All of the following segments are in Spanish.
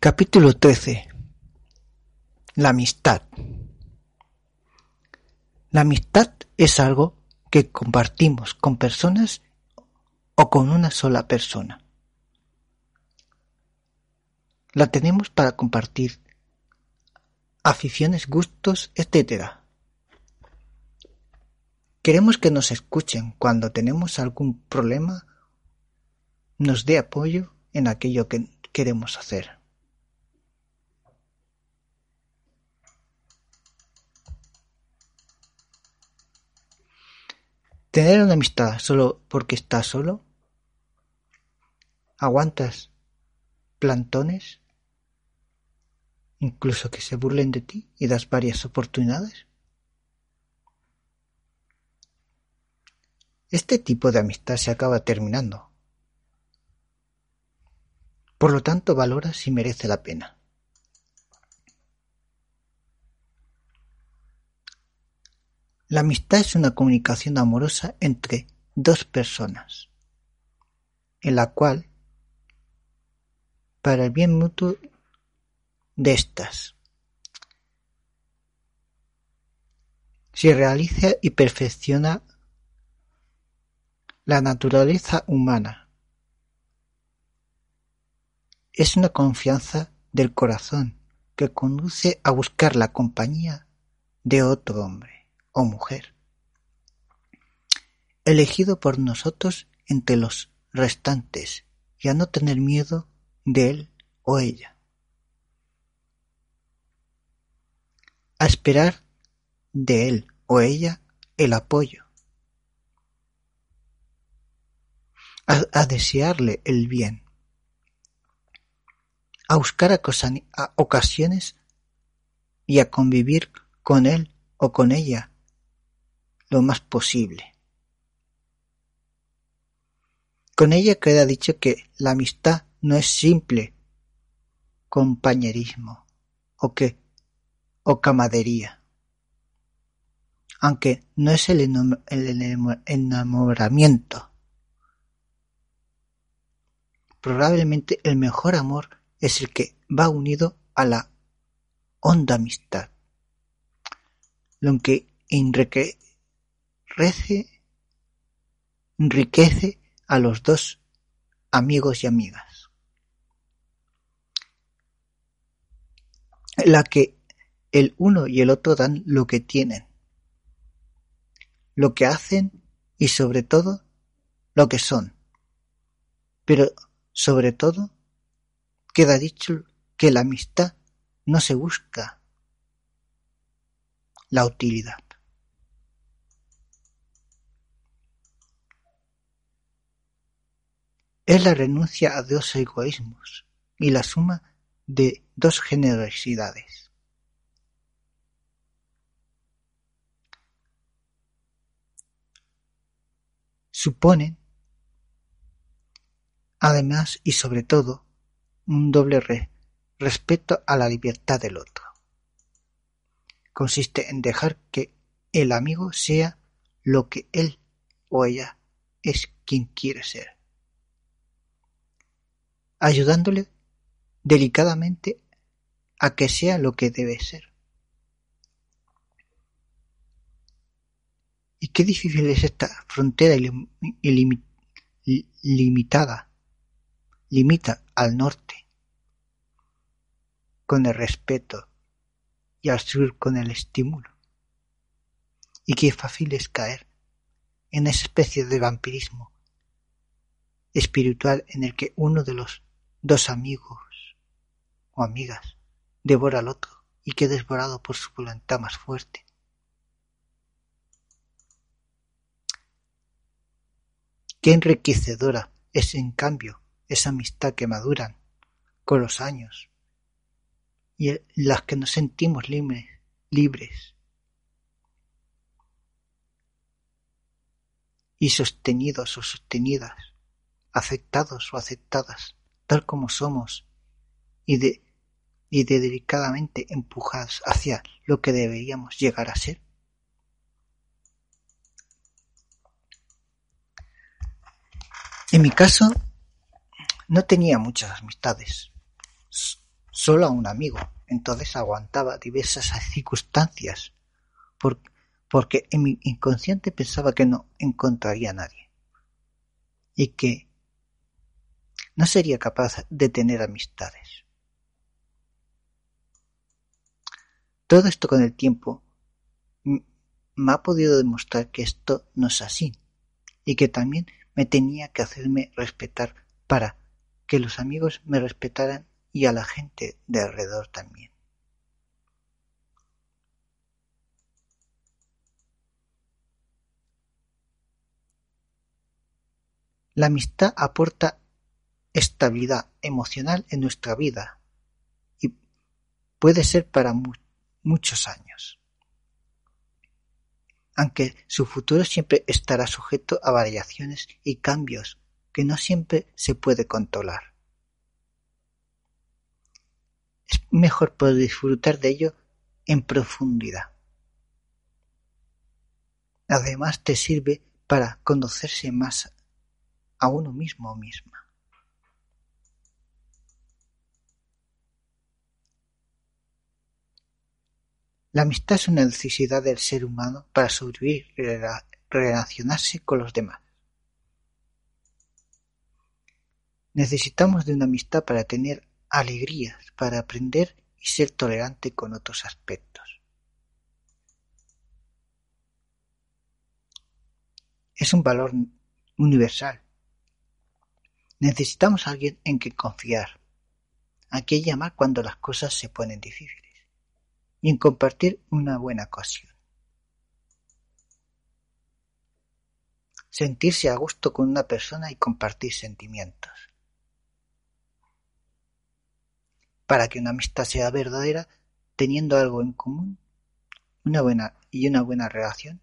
Capítulo trece. La amistad. La amistad es algo que compartimos con personas o con una sola persona. La tenemos para compartir aficiones, gustos, etc. Queremos que nos escuchen cuando tenemos algún problema, nos dé apoyo en aquello que queremos hacer. Tener una amistad solo porque estás solo. Aguantas plantones, incluso que se burlen de ti y das varias oportunidades. Este tipo de amistad se acaba terminando. Por lo tanto, valora si merece la pena. La amistad es una comunicación amorosa entre dos personas, en la cual, para el bien mutuo de estas, se realiza y perfecciona la naturaleza humana. Es una confianza del corazón que conduce a buscar la compañía de otro hombre o mujer, elegido por nosotros entre los restantes y a no tener miedo de él o ella. A esperar de él o ella el apoyo. A, desearle el bien. A buscar a ocasiones y a convivir con él o con ella lo más posible. Con ella queda dicho que la amistad no es simple compañerismo o que o camadería. Aunque no es el enamoramiento. Probablemente el mejor amor es el que va unido a la honda amistad. Lo que enriquece a los dos amigos y amigas. La que el uno y el otro dan lo que tienen, lo que hacen y sobre todo lo que son. Pero sobre todo queda dicho que la amistad no se busca la utilidad. Es la renuncia a dos egoísmos y la suma de dos generosidades. Suponen, además y sobre todo, un doble respeto a la libertad del otro. Consiste en dejar que el amigo sea lo que él o ella es quien quiere ser ayudándole delicadamente a que sea lo que debe ser. Y qué difícil es esta frontera ilimitada, limita al norte con el respeto y al sur con el estímulo. Y qué fácil es caer en esa especie de vampirismo espiritual en el que uno de los dos amigos o amigas devora al otro y queda devorado por su voluntad más fuerte. Qué enriquecedora es en cambio esa amistad que maduran con los años y las que nos sentimos libres, libres y sostenidos o sostenidas, aceptados o aceptadas tal como somos y de, y de delicadamente empujados hacia lo que deberíamos llegar a ser? En mi caso, no tenía muchas amistades. solo a un amigo. Entonces aguantaba diversas circunstancias porque en mi inconsciente pensaba que no encontraría a nadie y que no sería capaz de tener amistades. Todo esto con el tiempo me ha podido demostrar que esto no es así y que también me tenía que hacerme respetar para que los amigos me respetaran y a la gente de alrededor también. La amistad aporta estabilidad emocional en nuestra vida y puede ser para muchos años. Aunque su futuro siempre estará sujeto a variaciones y cambios que no siempre se puede controlar. Es mejor poder disfrutar de ello en profundidad. Además te sirve para conocerse más a uno mismo o misma. La amistad es una necesidad del ser humano para sobrevivir y relacionarse con los demás. Necesitamos de una amistad para tener alegrías, para aprender y ser tolerante con otros aspectos. Es un valor universal Necesitamos a alguien en quien confiar, a quien llamar cuando las cosas se ponen difíciles y en compartir una buena ocasión. Sentirse a gusto con una persona y compartir sentimientos. Para que una amistad sea verdadera, teniendo algo en común, una buena y una buena relación,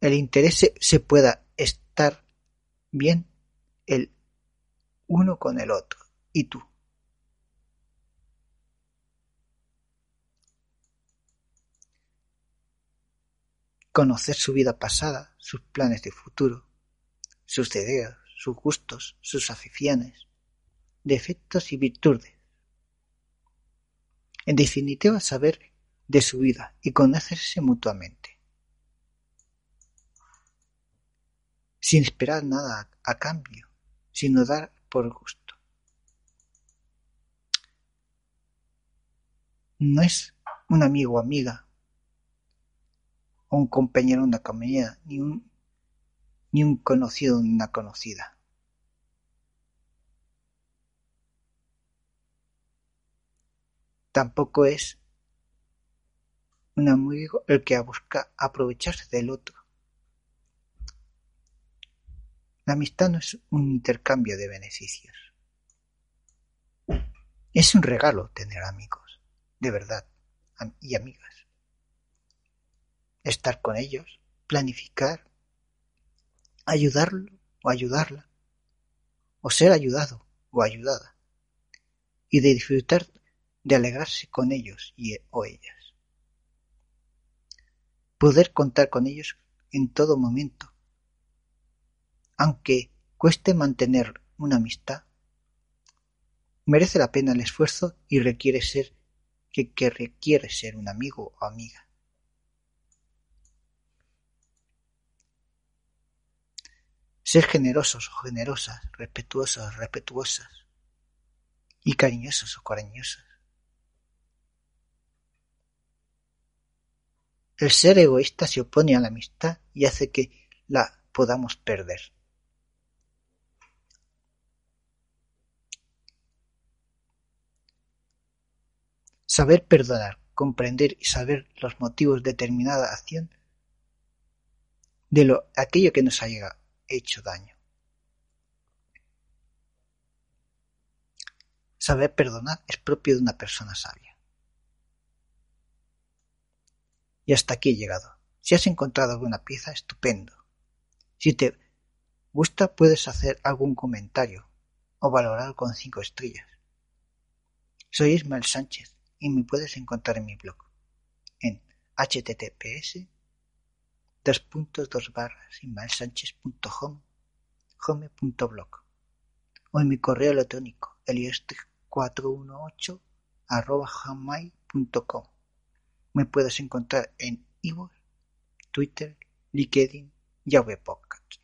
el interés se pueda estar bien el uno con el otro y tú. Conocer su vida pasada, sus planes de futuro, sus deseos, sus gustos, sus aficiones, defectos y virtudes. En definitiva, saber de su vida y conocerse mutuamente. sin esperar nada a cambio, sino dar por gusto. No es un amigo o amiga, un compañero o una compañera, ni un, ni un conocido o una conocida. Tampoco es un amigo el que busca aprovecharse del otro La amistad no es un intercambio de beneficios. Es un regalo tener amigos, de verdad, y amigas. Estar con ellos, planificar, ayudarlo o ayudarla, o ser ayudado o ayudada, y de disfrutar de alegrarse con ellos y, o ellas. Poder contar con ellos en todo momento aunque cueste mantener una amistad, merece la pena el esfuerzo y requiere ser que, que requiere ser un amigo o amiga. Ser generosos o generosas, respetuosos respetuosas, y cariñosos o cariñosas. El ser egoísta se opone a la amistad y hace que la podamos perder. Saber perdonar, comprender y saber los motivos de determinada acción de lo, aquello que nos haya hecho daño. Saber perdonar es propio de una persona sabia. Y hasta aquí he llegado. Si has encontrado alguna pieza, estupendo. Si te gusta, puedes hacer algún comentario o valorar con cinco estrellas. Soy Ismael Sánchez y me puedes encontrar en mi blog en https dos puntos dos barras home.blog o en mi correo electrónico elieste418 arroba gmail.com. Me puedes encontrar en iVoox, Twitter, LinkedIn y Podcast.